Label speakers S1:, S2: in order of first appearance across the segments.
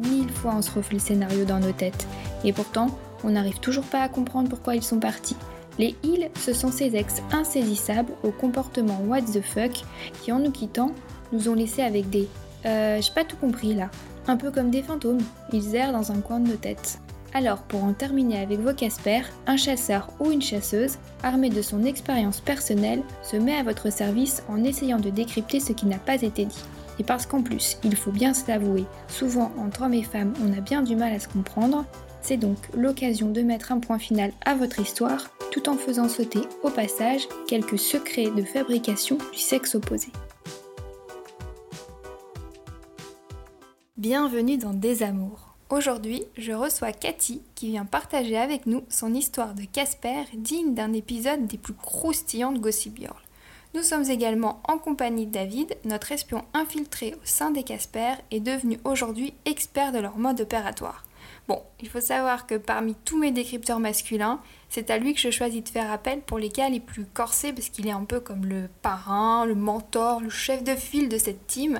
S1: Mille fois on se refait le scénario dans nos têtes. Et pourtant, on n'arrive toujours pas à comprendre pourquoi ils sont partis. Les ils, ce sont ces ex insaisissables au comportement what the fuck qui, en nous quittant, nous ont laissés avec des euh, j'ai pas tout compris là. Un peu comme des fantômes, ils errent dans un coin de nos têtes. Alors, pour en terminer avec vos Casper, un chasseur ou une chasseuse, armé de son expérience personnelle, se met à votre service en essayant de décrypter ce qui n'a pas été dit. Et parce qu'en plus, il faut bien se l'avouer, souvent entre hommes et femmes, on a bien du mal à se comprendre, c'est donc l'occasion de mettre un point final à votre histoire, tout en faisant sauter au passage quelques secrets de fabrication du sexe opposé. Bienvenue dans Des Amours. Aujourd'hui, je reçois Cathy qui vient partager avec nous son histoire de Casper digne d'un épisode des plus croustillants de Gossip Girl. Nous sommes également en compagnie de David, notre espion infiltré au sein des Casper et devenu aujourd'hui expert de leur mode opératoire. Bon, il faut savoir que parmi tous mes décrypteurs masculins, c'est à lui que je choisis de faire appel pour les cas les plus corsés parce qu'il est un peu comme le parrain, le mentor, le chef de file de cette team.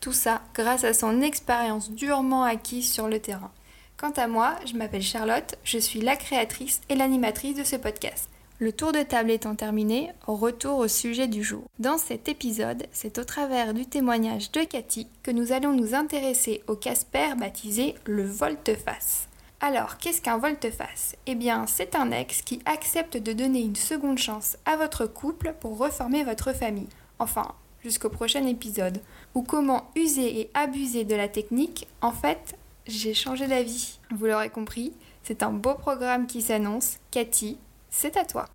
S1: Tout ça grâce à son expérience durement acquise sur le terrain. Quant à moi, je m'appelle Charlotte, je suis la créatrice et l'animatrice de ce podcast. Le tour de table étant terminé, retour au sujet du jour. Dans cet épisode, c'est au travers du témoignage de Cathy que nous allons nous intéresser au Casper baptisé le volte-face. Alors, qu'est-ce qu'un volte-face? Eh bien, c'est un ex qui accepte de donner une seconde chance à votre couple pour reformer votre famille. Enfin, jusqu'au prochain épisode, ou comment user et abuser de la technique, en fait, j'ai changé d'avis. Vous l'aurez compris, c'est un beau programme qui s'annonce. Cathy, c'est à toi.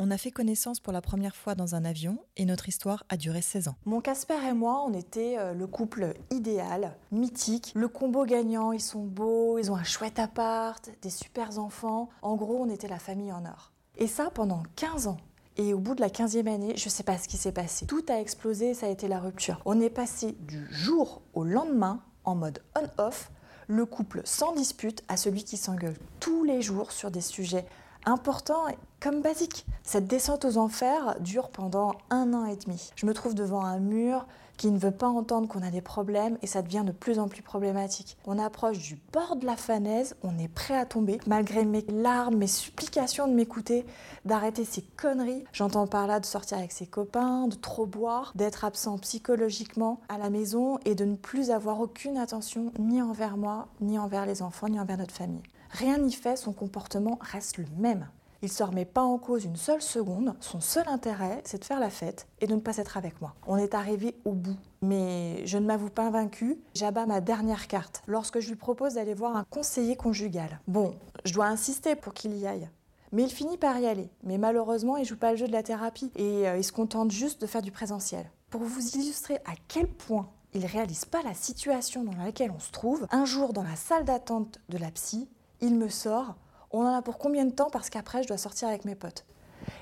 S2: On a fait connaissance pour la première fois dans un avion et notre histoire a duré 16 ans.
S3: Mon Casper et moi, on était euh, le couple idéal, mythique, le combo gagnant, ils sont beaux, ils ont un chouette appart, des super enfants. En gros, on était la famille en or. Et ça pendant 15 ans. Et au bout de la 15e année, je ne sais pas ce qui s'est passé. Tout a explosé, ça a été la rupture. On est passé du jour au lendemain en mode on-off, le couple sans dispute à celui qui s'engueule tous les jours sur des sujets importants et comme basiques. Cette descente aux enfers dure pendant un an et demi. Je me trouve devant un mur, qui ne veut pas entendre qu'on a des problèmes et ça devient de plus en plus problématique. On approche du bord de la falaise, on est prêt à tomber. Malgré mes larmes, mes supplications de m'écouter, d'arrêter ces conneries, j'entends par là de sortir avec ses copains, de trop boire, d'être absent psychologiquement à la maison et de ne plus avoir aucune attention ni envers moi, ni envers les enfants, ni envers notre famille. Rien n'y fait, son comportement reste le même. Il ne se remet pas en cause une seule seconde. Son seul intérêt, c'est de faire la fête et de ne pas être avec moi. On est arrivé au bout. Mais je ne m'avoue pas vaincu. J'abats ma dernière carte lorsque je lui propose d'aller voir un conseiller conjugal. Bon, je dois insister pour qu'il y aille. Mais il finit par y aller. Mais malheureusement, il joue pas le jeu de la thérapie et euh, il se contente juste de faire du présentiel. Pour vous illustrer à quel point il réalise pas la situation dans laquelle on se trouve, un jour dans la salle d'attente de la psy, il me sort on en a pour combien de temps Parce qu'après, je dois sortir avec mes potes.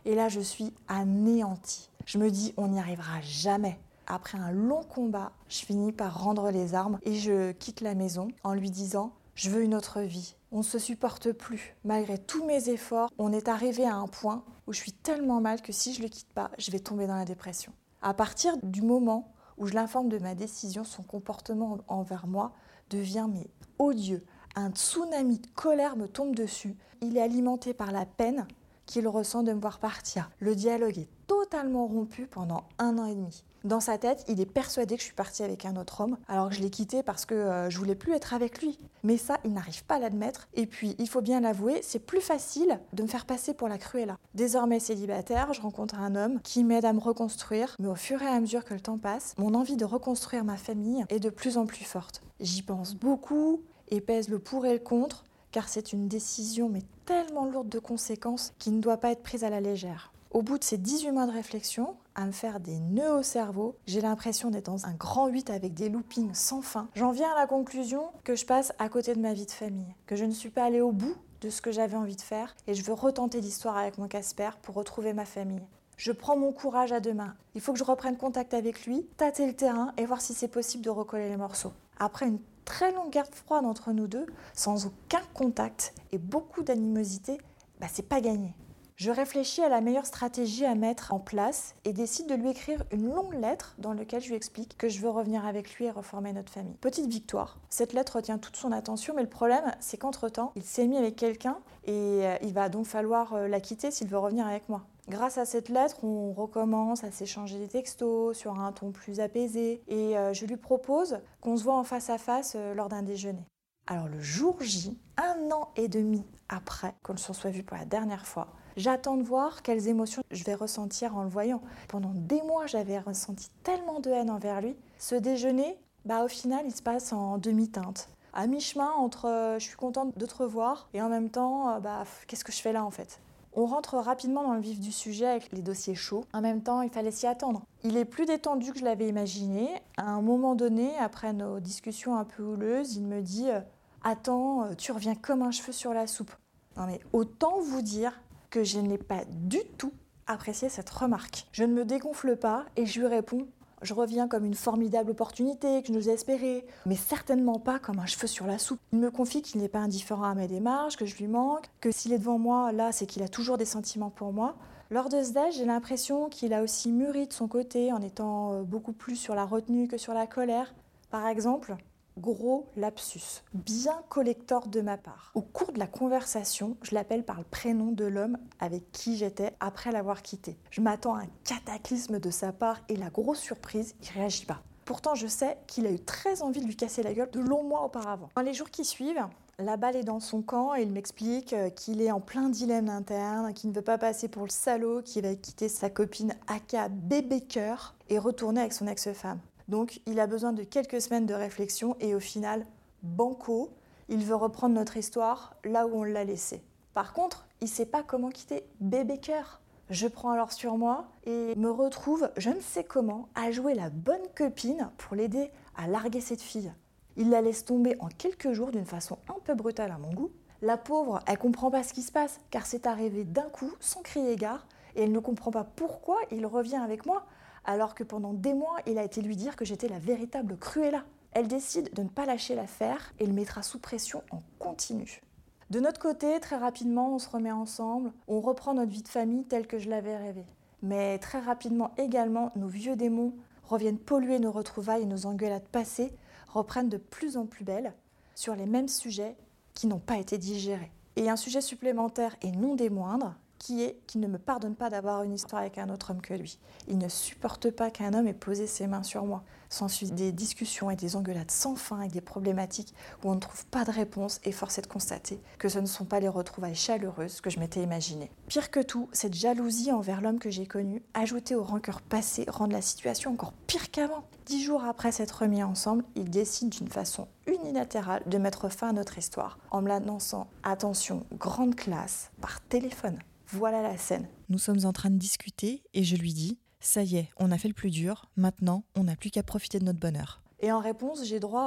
S3: Et là, je suis anéantie. Je me dis, on n'y arrivera jamais. Après un long combat, je finis par rendre les armes et je quitte la maison en lui disant je veux une autre vie. On ne se supporte plus. Malgré tous mes efforts, on est arrivé à un point où je suis tellement mal que si je ne le quitte pas, je vais tomber dans la dépression. À partir du moment où je l'informe de ma décision, son comportement envers moi devient mais odieux, un tsunami de colère me tombe dessus. Il est alimenté par la peine qu'il ressent de me voir partir. Le dialogue est totalement rompu pendant un an et demi. Dans sa tête, il est persuadé que je suis partie avec un autre homme, alors que je l'ai quitté parce que euh, je voulais plus être avec lui. Mais ça, il n'arrive pas à l'admettre. Et puis, il faut bien l'avouer, c'est plus facile de me faire passer pour la Cruella. Désormais célibataire, je rencontre un homme qui m'aide à me reconstruire, mais au fur et à mesure que le temps passe, mon envie de reconstruire ma famille est de plus en plus forte. J'y pense beaucoup, et pèse le pour et le contre, car c'est une décision mais tellement lourde de conséquences qui ne doit pas être prise à la légère. Au bout de ces 18 mois de réflexion, à me faire des nœuds au cerveau, j'ai l'impression d'être dans un grand 8 avec des loopings sans fin. J'en viens à la conclusion que je passe à côté de ma vie de famille, que je ne suis pas allée au bout de ce que j'avais envie de faire et je veux retenter l'histoire avec mon Casper pour retrouver ma famille. Je prends mon courage à deux mains. Il faut que je reprenne contact avec lui, tâter le terrain et voir si c'est possible de recoller les morceaux. Après très longue guerre froide entre nous deux, sans aucun contact et beaucoup d'animosité, bah c'est pas gagné. Je réfléchis à la meilleure stratégie à mettre en place et décide de lui écrire une longue lettre dans laquelle je lui explique que je veux revenir avec lui et reformer notre famille. Petite victoire. Cette lettre retient toute son attention, mais le problème, c'est qu'entre-temps, il s'est mis avec quelqu'un et euh, il va donc falloir euh, la quitter s'il veut revenir avec moi. Grâce à cette lettre, on recommence à s'échanger des textos sur un ton plus apaisé et euh, je lui propose qu'on se voit en face à face euh, lors d'un déjeuner. Alors le jour J, un an et demi après qu'on se soit vu pour la dernière fois, j'attends de voir quelles émotions je vais ressentir en le voyant. Pendant des mois, j'avais ressenti tellement de haine envers lui. Ce déjeuner, bah au final, il se passe en demi-teinte. À mi-chemin entre euh, je suis contente de te revoir et en même temps, bah qu'est-ce que je fais là en fait? On rentre rapidement dans le vif du sujet avec les dossiers chauds. En même temps, il fallait s'y attendre. Il est plus détendu que je l'avais imaginé. À un moment donné, après nos discussions un peu houleuses, il me dit euh, Attends, euh, tu reviens comme un cheveu sur la soupe. Non mais autant vous dire que je n'ai pas du tout apprécié cette remarque. Je ne me dégonfle pas et je lui réponds je reviens comme une formidable opportunité que je nous espérais, mais certainement pas comme un cheveu sur la soupe. Il me confie qu'il n'est pas indifférent à mes démarches, que je lui manque, que s'il est devant moi, là, c'est qu'il a toujours des sentiments pour moi. Lors de ce j'ai l'impression qu'il a aussi mûri de son côté en étant euh, beaucoup plus sur la retenue que sur la colère. Par exemple, Gros lapsus, bien collector de ma part. Au cours de la conversation, je l'appelle par le prénom de l'homme avec qui j'étais après l'avoir quitté. Je m'attends à un cataclysme de sa part et la grosse surprise, il réagit pas. Pourtant, je sais qu'il a eu très envie de lui casser la gueule de longs mois auparavant. Dans les jours qui suivent, la balle est dans son camp et il m'explique euh, qu'il est en plein dilemme interne, qu'il ne veut pas passer pour le salaud, qu'il va quitter sa copine Aka bébé cœur et retourner avec son ex-femme. Donc il a besoin de quelques semaines de réflexion et au final, banco, il veut reprendre notre histoire là où on l'a laissée. Par contre, il ne sait pas comment quitter bébé cœur. Je prends alors sur moi et me retrouve, je ne sais comment, à jouer la bonne copine pour l'aider à larguer cette fille. Il la laisse tomber en quelques jours d'une façon un peu brutale à mon goût. La pauvre, elle comprend pas ce qui se passe car c'est arrivé d'un coup, sans crier gare, et elle ne comprend pas pourquoi il revient avec moi alors que pendant des mois, il a été lui dire que j'étais la véritable Cruella. Elle décide de ne pas lâcher l'affaire et le mettra sous pression en continu. De notre côté, très rapidement, on se remet ensemble, on reprend notre vie de famille telle que je l'avais rêvée. Mais très rapidement également, nos vieux démons reviennent polluer nos retrouvailles et nos engueulades passées reprennent de plus en plus belles sur les mêmes sujets qui n'ont pas été digérés. Et un sujet supplémentaire et non des moindres, qui est qu'il ne me pardonne pas d'avoir une histoire avec un autre homme que lui. Il ne supporte pas qu'un homme ait posé ses mains sur moi. S'ensuit des discussions et des engueulades sans fin avec des problématiques où on ne trouve pas de réponse et force est de constater que ce ne sont pas les retrouvailles chaleureuses que je m'étais imaginées. Pire que tout, cette jalousie envers l'homme que j'ai connu, ajoutée aux rancœurs passées, rend la situation encore pire qu'avant. Dix jours après s'être remis ensemble, il décide d'une façon unilatérale de mettre fin à notre histoire en me l'annonçant, attention, grande classe, par téléphone. Voilà la scène.
S2: Nous sommes en train de discuter et je lui dis Ça y est, on a fait le plus dur, maintenant on n'a plus qu'à profiter de notre bonheur.
S3: Et en réponse, j'ai droit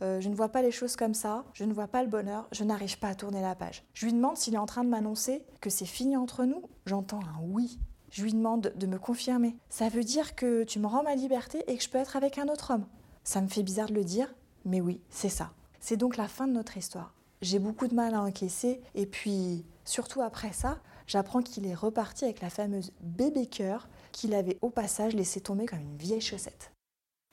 S3: à euh, Je ne vois pas les choses comme ça, je ne vois pas le bonheur, je n'arrive pas à tourner la page. Je lui demande s'il est en train de m'annoncer que c'est fini entre nous. J'entends un oui. Je lui demande de me confirmer. Ça veut dire que tu me rends ma liberté et que je peux être avec un autre homme. Ça me fait bizarre de le dire, mais oui, c'est ça. C'est donc la fin de notre histoire. J'ai beaucoup de mal à encaisser et puis, surtout après ça, j'apprends qu'il est reparti avec la fameuse bébé cœur qu'il avait au passage laissé tomber comme une vieille chaussette.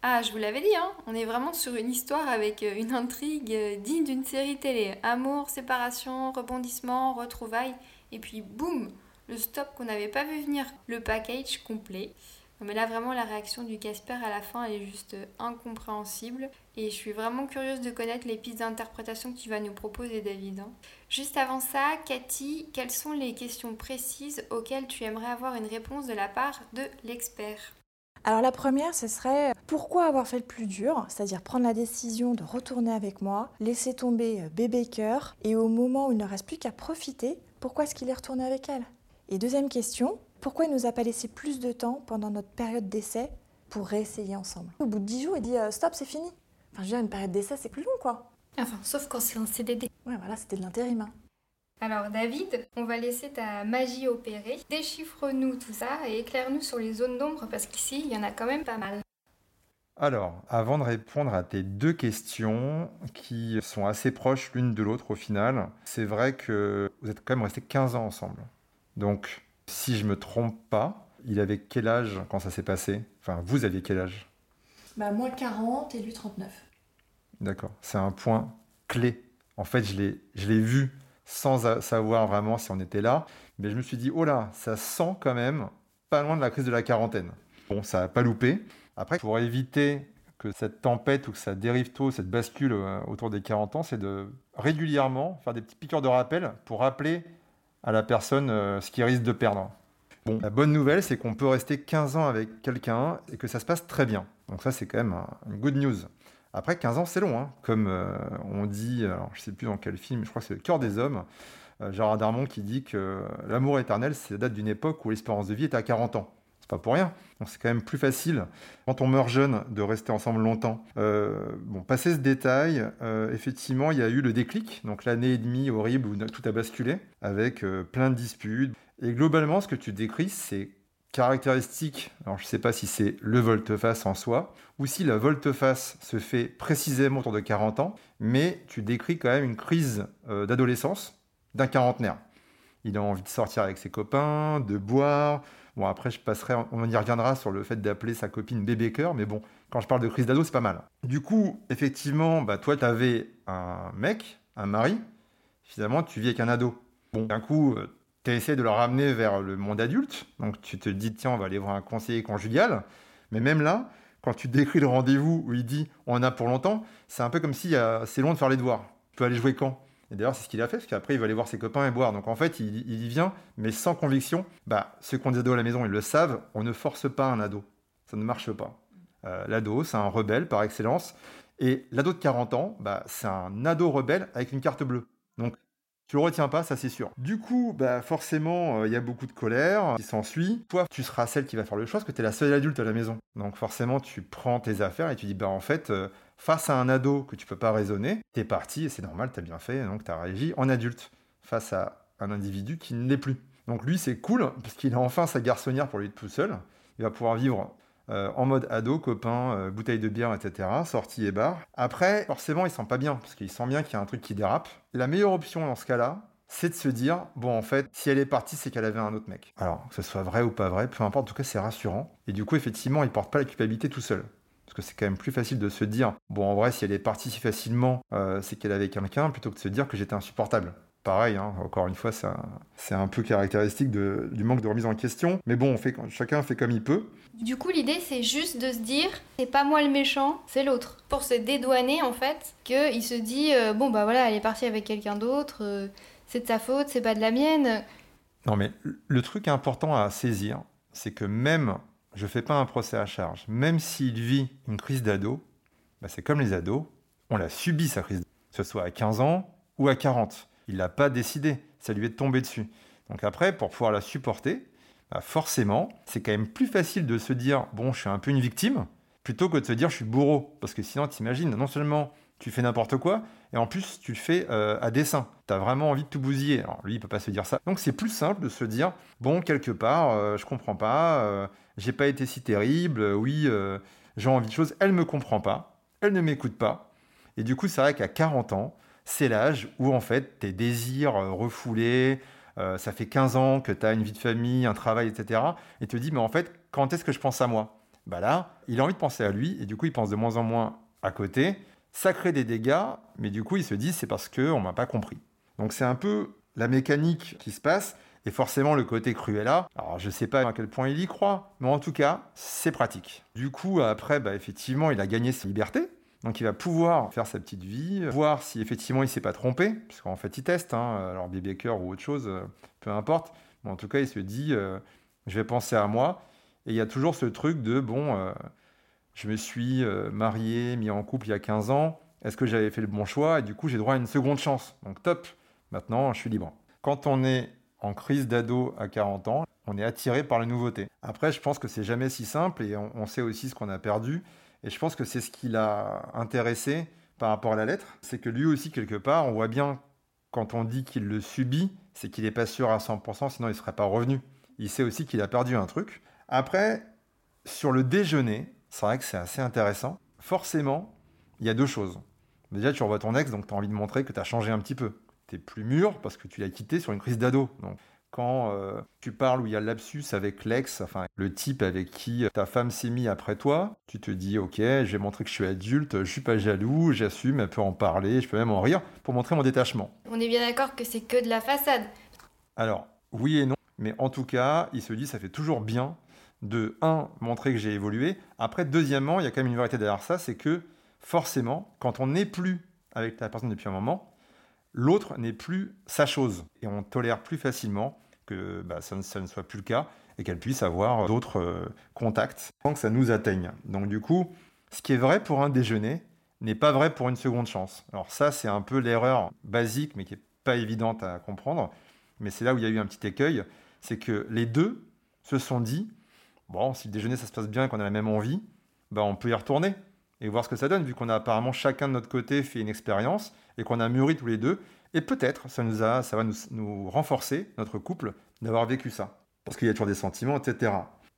S1: Ah, je vous l'avais dit, hein on est vraiment sur une histoire avec euh, une intrigue euh, digne d'une série télé. Amour, séparation, rebondissement, retrouvailles, et puis boum, le stop qu'on n'avait pas vu venir, le package complet. Mais là, vraiment, la réaction du Casper à la fin, elle est juste incompréhensible. Et je suis vraiment curieuse de connaître les pistes d'interprétation que tu vas nous proposer, David. Hein. Juste avant ça, Cathy, quelles sont les questions précises auxquelles tu aimerais avoir une réponse de la part de l'expert?
S3: Alors la première, ce serait pourquoi avoir fait le plus dur, c'est-à-dire prendre la décision de retourner avec moi, laisser tomber euh, bébé cœur, et au moment où il ne reste plus qu'à profiter, pourquoi est-ce qu'il est retourné avec elle? Et deuxième question, pourquoi il nous a pas laissé plus de temps pendant notre période d'essai pour réessayer ensemble? Au bout de 10 jours, il dit euh, stop, c'est fini. Enfin, je veux dire, une période d'essai, c'est plus long, quoi.
S1: Enfin, sauf quand c'est un CDD.
S3: Ouais, voilà, c'était de l'intérim. hein.
S1: Alors David, on va laisser ta magie opérer. Déchiffre-nous tout ça et éclaire-nous sur les zones d'ombre parce qu'ici, il y en a quand même pas mal.
S4: Alors, avant de répondre à tes deux questions, qui sont assez proches l'une de l'autre au final, c'est vrai que vous êtes quand même restés 15 ans ensemble. Donc, si je me trompe pas, il avait quel âge quand ça s'est passé? Enfin, vous aviez quel âge?
S3: Bah, moi 40 et lui 39.
S4: D'accord. C'est un point clé. En fait, je l'ai, vu sans savoir vraiment si on était là. Mais je me suis dit, oh là, ça sent quand même pas loin de la crise de la quarantaine. Bon, ça n'a pas loupé. Après, pour éviter que cette tempête ou que ça dérive tôt, cette bascule euh, autour des 40 ans, c'est de régulièrement faire des petits piqûres de rappel pour rappeler à la personne euh, ce qu'il risque de perdre. Bon, la bonne nouvelle, c'est qu'on peut rester 15 ans avec quelqu'un et que ça se passe très bien. Donc ça, c'est quand même un- une good news. Après, 15 ans, c'est long. hein. Comme euh, on dit, alors, je sais plus dans quel film, je crois que c'est Le cœur des hommes, euh, Gérard Darmon qui dit que l'amour éternel, c'est la date d'une époque où l'espérance de vie était à 40 ans. C'est pas pour rien. Donc c'est quand même plus facile, quand on meurt jeune, de rester ensemble longtemps. Euh, bon, passé ce détail, euh, effectivement, il y a eu le déclic, donc l'année et demie horrible où tout a basculé, avec euh, plein de disputes. Et globalement, ce que tu décris, c'est caractéristique. Alors, je ne sais pas si c'est le volte-face en soi, ou si la volte-face se fait précisément autour de 40 ans, mais tu décris quand même une crise euh, d'adolescence d'un quarantenaire. Il a envie de sortir avec ses copains, de boire. Bon, après, je passerai, on y reviendra sur le fait d'appeler sa copine bébé cœur, mais bon, quand je parle de crise d'ado, c'est pas mal. Du coup, effectivement, bah, toi, tu avais un mec, un mari, finalement, tu vis avec un ado. Bon, d'un coup, tu essaies de le ramener vers le monde adulte, donc tu te dis, tiens, on va aller voir un conseiller conjugal, mais même là, quand tu décris le rendez-vous où il dit, on en a pour longtemps, c'est un peu comme si c'est long de faire les devoirs. Tu peux aller jouer quand? Et d'ailleurs, c'est ce qu'il a fait, parce qu'après, il va aller voir ses copains et boire. Donc en fait, il, il y vient, mais sans conviction. Bah, ceux qui ont des ados à la maison, ils le savent, on ne force pas un ado. Ça ne marche pas. Euh, L'ado, c'est un rebelle par excellence. Et l'ado de 40 ans, bah, c'est un ado rebelle avec une carte bleue. Donc, tu le retiens pas, ça c'est sûr. Du coup, bah, forcément, euh, il y a beaucoup de colère qui s'ensuit. Toi, tu seras celle qui va faire le choix, parce que tu es la seule adulte à la maison. Donc forcément, tu prends tes affaires et tu dis, bah en fait, euh, face à un ado que tu peux pas raisonner, t'es parti et c'est normal, t'as bien fait, donc t'as réagi en adulte face à un individu qui ne l'est plus. Donc lui, c'est cool, parce qu'il a enfin sa garçonnière pour lui être tout seul. Il va pouvoir vivre euh, en mode ado, copain, euh, bouteille de bière, etc., sortie et bar. Après, forcément, il sent pas bien, parce qu'il sent bien qu'il y a un truc qui dérape. La meilleure option dans ce cas-là, c'est de se dire, bon, en fait, si elle est partie, c'est qu'elle avait un autre mec. Alors, que ce soit vrai ou pas vrai, peu importe, en tout cas, c'est rassurant. Et du coup, effectivement, il porte pas la culpabilité tout seul. Parce que c'est quand même plus facile de se dire, bon, en vrai, si elle est partie si facilement, euh, c'est qu'elle avait quelqu'un, plutôt que de se dire que j'étais insupportable. Pareil, hein, encore une fois, c'est un, peu caractéristique de- du manque de remise en question. Mais bon, on fait, chacun fait comme il peut.
S1: Du coup, l'idée, c'est juste de se dire, c'est pas moi le méchant, c'est l'autre. Pour se dédouaner, en fait, qu'il se dit, euh, bon, bah voilà, elle est partie avec quelqu'un d'autre, euh, c'est de sa faute, c'est pas de la mienne.
S4: Non, mais le truc important à saisir, c'est que même, je fais pas un procès à charge, même s'il vit une crise d'ado, bah, c'est comme les ados, on l'a subi sa crise, que ce soit à 15 ans ou à 40. Il l'a pas décidé, ça lui est tombé dessus. Donc après, pour pouvoir la supporter, bah, forcément, c'est quand même plus facile de se dire, bon, je suis un peu une victime, plutôt que de se dire, je suis bourreau. Parce que sinon, t'imagines, non seulement tu fais n'importe quoi, et en plus, tu le fais euh, à dessein. Tu as vraiment envie de tout bousiller. Alors lui, il peut pas se dire ça. Donc c'est plus simple de se dire, bon, quelque part, euh, je comprends pas, euh, j'ai pas été si terrible, oui, j'ai envie de choses, elle me comprend pas, elle ne m'écoute pas. Et du coup, c'est vrai qu'à 40 ans, c'est l'âge où en fait tes désirs euh, refoulés, euh, ça fait 15 ans que tu as une vie de famille, un travail, etc. Et te dis, mais en fait, quand est-ce que je pense à moi? Bah là, il a envie de penser à lui, et du coup, il pense de moins en moins à côté. Ça crée des dégâts, mais du coup, il se dit, c'est parce qu'on m'a pas compris. Donc c'est un peu la mécanique qui se passe, et forcément le côté Cruella. Alors je sais pas à quel point il y croit, mais en tout cas, c'est pratique. Du coup, après, bah, effectivement, il a gagné sa liberté. Donc il va pouvoir faire sa petite vie, voir si effectivement il s'est pas trompé, puisqu'en fait il teste, hein, alors cœur ou autre chose, euh, peu importe. Mais en tout cas, il se dit, euh, je vais penser à moi. Et il y a toujours ce truc de, bon, euh, je me suis marié, mis en couple il y a 15 ans, est-ce que j'avais fait le bon choix? Et du coup, j'ai droit à une seconde chance. Donc top, maintenant je suis libre. Quand on est en crise d'ado à 40 ans, on est attiré par la nouveauté. Après, je pense que c'est jamais si simple et on sait aussi ce qu'on a perdu. Et je pense que c'est ce qui l'a intéressé par rapport à la lettre, c'est que lui aussi, quelque part, on voit bien quand on dit qu'il le subit, c'est qu'il n'est pas sûr à 100%, sinon il ne serait pas revenu. Il sait aussi qu'il a perdu un truc. Après, sur le déjeuner, c'est vrai que c'est assez intéressant. Forcément, il y a deux choses. Déjà, tu revois ton ex, donc tu as envie de montrer que tu as changé un petit peu. Tu es plus mûr parce que tu l'as quitté sur une crise d'ado. Quand euh, tu parles où il y a le lapsus avec l'ex, enfin le type avec qui ta femme s'est mis après toi, tu te dis ok, j'ai montré que je suis adulte, je suis pas jaloux, j'assume, elle peut en parler, je peux même en rire pour montrer mon détachement.
S1: On est bien d'accord que c'est que de la façade.
S4: Alors oui et non, mais en tout cas, il se dit ça fait toujours bien de un montrer que j'ai évolué. Après, deuxièmement, il y a quand même une vérité derrière ça, c'est que forcément, quand on n'est plus avec la personne depuis un moment, l'autre n'est plus sa chose et on tolère plus facilement que bah, ça, ne, soit plus le cas et qu'elle puisse avoir d'autres euh, contacts sans que ça nous atteigne. Donc du coup, ce qui est vrai pour un déjeuner n'est pas vrai pour une seconde chance. Alors ça, c'est un peu l'erreur basique, mais qui n'est pas évidente à comprendre. Mais c'est là où il y a eu un petit écueil, c'est que les deux se sont dit, bon, si le déjeuner ça se passe bien et qu'on a la même envie, bah, on peut y retourner et voir ce que ça donne, vu qu'on a apparemment chacun de notre côté fait une expérience et qu'on a mûri tous les deux. Et peut-être ça, nous a, ça va nous, nous renforcer, notre couple, d'avoir vécu ça. Parce qu'il y a toujours des sentiments, etc.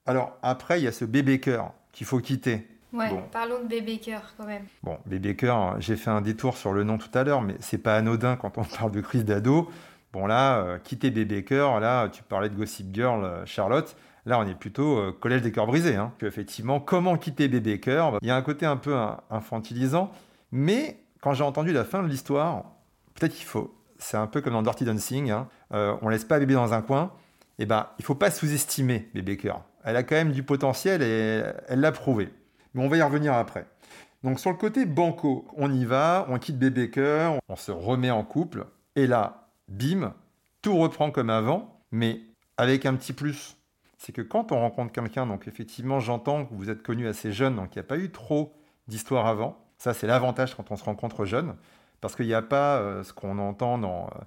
S4: Alors après, il y a ce bébé cœur qu'il faut quitter.
S1: Ouais, bon. parlons de bébé cœur quand même.
S4: Bon, bébé cœur, j'ai fait un détour sur le nom tout à l'heure, mais c'est pas anodin quand on parle de crise d'ado. Bon là, euh, quitter bébé cœur, là, tu parlais de Gossip Girl, euh, Charlotte. Là, on est plutôt euh, collège des cœurs brisés. Hein. Effectivement, comment quitter bébé cœur? Il y a un côté un peu infantilisant, mais quand j'ai entendu la fin de l'histoire, peut-être qu'il faut. C'est un peu comme dans Dirty Dancing. Hein. Euh, on laisse pas bébé dans un coin. Et eh ben, il faut pas sous-estimer bébé cœur. Elle a quand même du potentiel et elle l'a prouvé. Mais on va y revenir après. Donc sur le côté banco, on y va, on quitte bébé cœur, on se remet en couple. Et là, bim, tout reprend comme avant, mais avec un petit plus. C'est que quand on rencontre quelqu'un, donc effectivement, j'entends que vous êtes connu assez jeune, donc il n'y a pas eu trop d'histoire avant. Ça, c'est l'avantage quand on se rencontre jeune, parce qu'il n'y a pas euh, ce qu'on entend dans euh,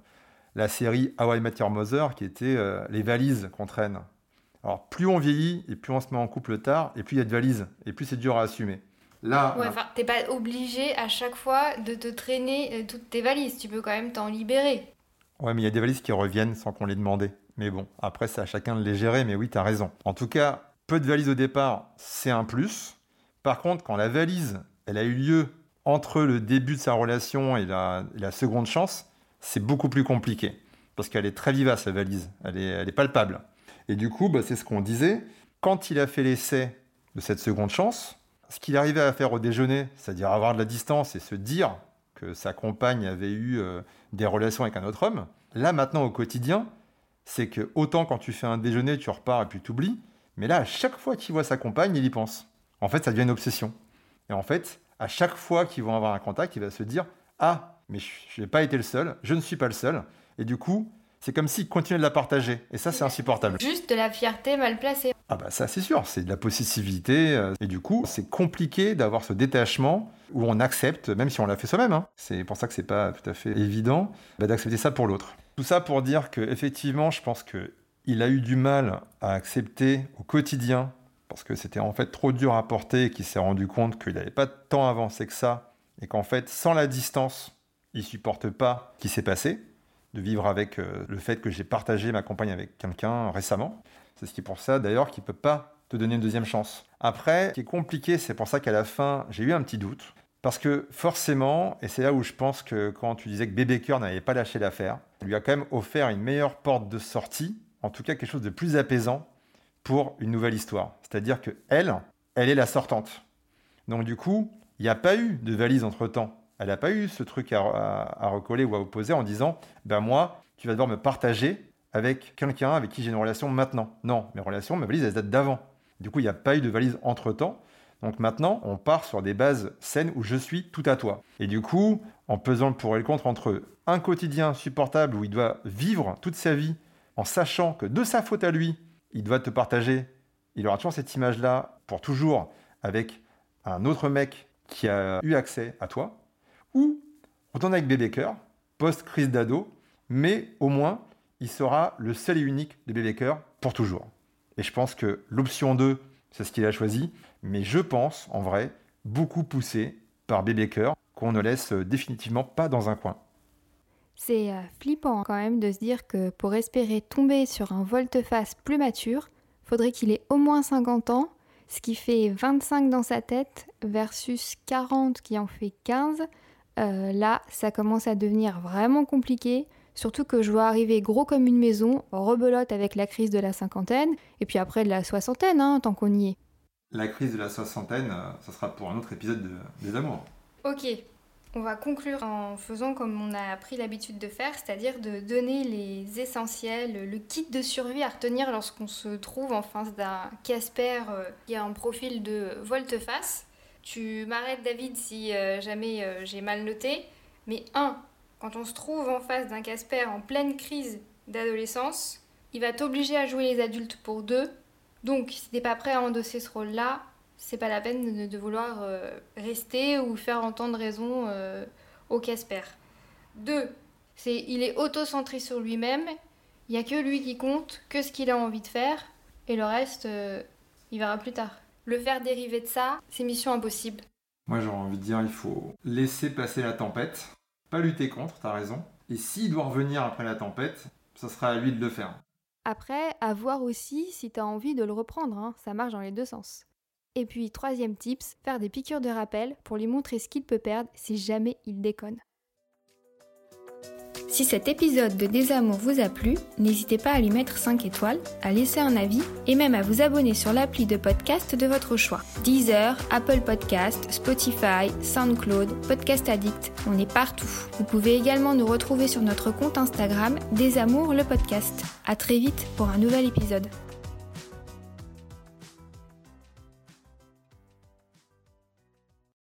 S4: la série How I Met Your Mother, qui était euh, les valises qu'on traîne. Alors, plus on vieillit et plus on se met en couple tard, et plus il y a de valises, et plus c'est dur à assumer.
S1: Là, ouais, enfin, t'es pas obligé à chaque fois de te traîner toutes tes valises. Tu peux quand même t'en libérer.
S4: Ouais, mais il y a des valises qui reviennent sans qu'on les demande. Mais bon, après, c'est à chacun de les gérer. Mais oui, tu as raison. En tout cas, peu de valises au départ, c'est un plus. Par contre, quand la valise, elle a eu lieu entre le début de sa relation et la, seconde chance, c'est beaucoup plus compliqué. Parce qu'elle est très vivace, la valise. Elle est, palpable. Et du coup, bah, c'est ce qu'on disait. Quand il a fait l'essai de cette seconde chance, ce qu'il arrivait à faire au déjeuner, c'est-à-dire avoir de la distance et se dire que sa compagne avait eu euh, des relations avec un autre homme, là maintenant au quotidien, c'est que autant quand tu fais un déjeuner, tu repars et puis tu oublies, mais là, à chaque fois qu'il voit sa compagne, il y pense. En fait, ça devient une obsession. Et en fait, à chaque fois qu'ils vont avoir un contact, il va se dire Ah, mais je n'ai pas été le seul, je ne suis pas le seul. Et du coup, c'est comme s'il continuait de la partager. Et ça, c'est insupportable.
S1: Juste de la fierté mal placée.
S4: Ah bah ça, c'est sûr, c'est de la possessivité. Euh, et du coup, c'est compliqué d'avoir ce détachement où on accepte, même si on l'a fait soi-même. Hein. C'est pour ça que c'est pas tout à fait évident bah, d'accepter ça pour l'autre. Tout ça pour dire que effectivement, je pense que il a eu du mal à accepter au quotidien parce que c'était en fait trop dur à porter et qu'il s'est rendu compte qu'il n'avait pas tant avancé que ça et qu'en fait, sans la distance, il supporte pas ce qui s'est passé, de vivre avec euh, le fait que j'ai partagé ma compagne avec quelqu'un récemment. C'est ce qui est pour ça d'ailleurs qu'il peut pas te donner une deuxième chance. Après, ce qui est compliqué, c'est pour ça qu'à la fin, j'ai eu un petit doute. Parce que forcément, et c'est là où je pense que quand tu disais que Bébé Cœur n'avait pas lâché l'affaire, lui a quand même offert une meilleure porte de sortie, en tout cas quelque chose de plus apaisant pour une nouvelle histoire. C'est-à-dire que elle, elle est la sortante. Donc du coup, il n'y a pas eu de valise entre-temps. Elle n'a pas eu ce truc à, à, recoller ou à opposer en disant, ben moi, tu vas devoir me partager avec quelqu'un avec qui j'ai une relation maintenant. Non, mes relations, mes valises, elles datent d'avant. Du coup, il n'y a pas eu de valise entre-temps. Donc maintenant, on part sur des bases saines où je suis tout à toi. Et du coup, en pesant le pour et le contre entre un quotidien supportable où il doit vivre toute sa vie en sachant que de sa faute à lui, il doit te partager, il aura toujours cette image-là pour toujours avec un autre mec qui a eu accès à toi, ou retourner avec bébé cœur, post-crise d'ado, mais au moins, il sera le seul et unique de bébé cœur pour toujours. Et je pense que l'option 2, c'est ce qu'il a choisi. Mais je pense, en vrai, beaucoup poussé par bébé cœur, qu'on ne laisse définitivement pas dans un coin.
S1: C'est euh, flippant quand même de se dire que pour espérer tomber sur un volte-face plus mature, faudrait qu'il ait au moins 50 ans, ce qui fait 25 dans sa tête versus 40 qui en fait 15. Euh, là, ça commence à devenir vraiment compliqué, surtout que je vois arriver gros comme une maison, rebelote avec la crise de la cinquantaine, et puis après de la soixantaine, hein, tant qu'on y est.
S4: La crise de la soixantaine, euh, ça sera pour un autre épisode des amours.
S1: Ok, on va conclure en faisant comme on a pris l'habitude de faire, c'est-à-dire de donner les essentiels, le kit de survie à retenir lorsqu'on se trouve en face d'un Casper euh, qui a un profil de volte-face. Tu m'arrêtes David si euh, jamais euh, j'ai mal noté, mais un, quand on se trouve en face d'un Casper en pleine crise d'adolescence, il va t'obliger à jouer les adultes pour deux. Donc si t'es pas prêt à endosser ce rôle-là, c'est pas la peine de, vouloir euh, rester ou faire entendre raison euh, au Casper. Deux, c'est il est auto-centré sur lui-même, il n'y a que lui qui compte, que ce qu'il a envie de faire, et le reste, euh, il verra plus tard. Le faire dériver de ça, c'est mission impossible.
S4: Moi j'aurais envie de dire, il faut laisser passer la tempête, pas lutter contre, t'as raison, et s'il doit revenir après la tempête, ça sera à lui de le faire.
S1: Après, à voir aussi si t'as envie de le reprendre, hein. ça marche dans les deux sens. Et puis, troisième tips, faire des piqûres de rappel pour lui montrer ce qu'il peut perdre si jamais il déconne. Si cet épisode de Désamour vous a plu, n'hésitez pas à lui mettre 5 étoiles, à laisser un avis et même à vous abonner sur l'appli de podcast de votre choix. Deezer, Apple Podcast, Spotify, SoundCloud, Podcast Addict, on est partout. Vous pouvez également nous retrouver sur notre compte Instagram Désamour le podcast. À très vite pour un nouvel épisode.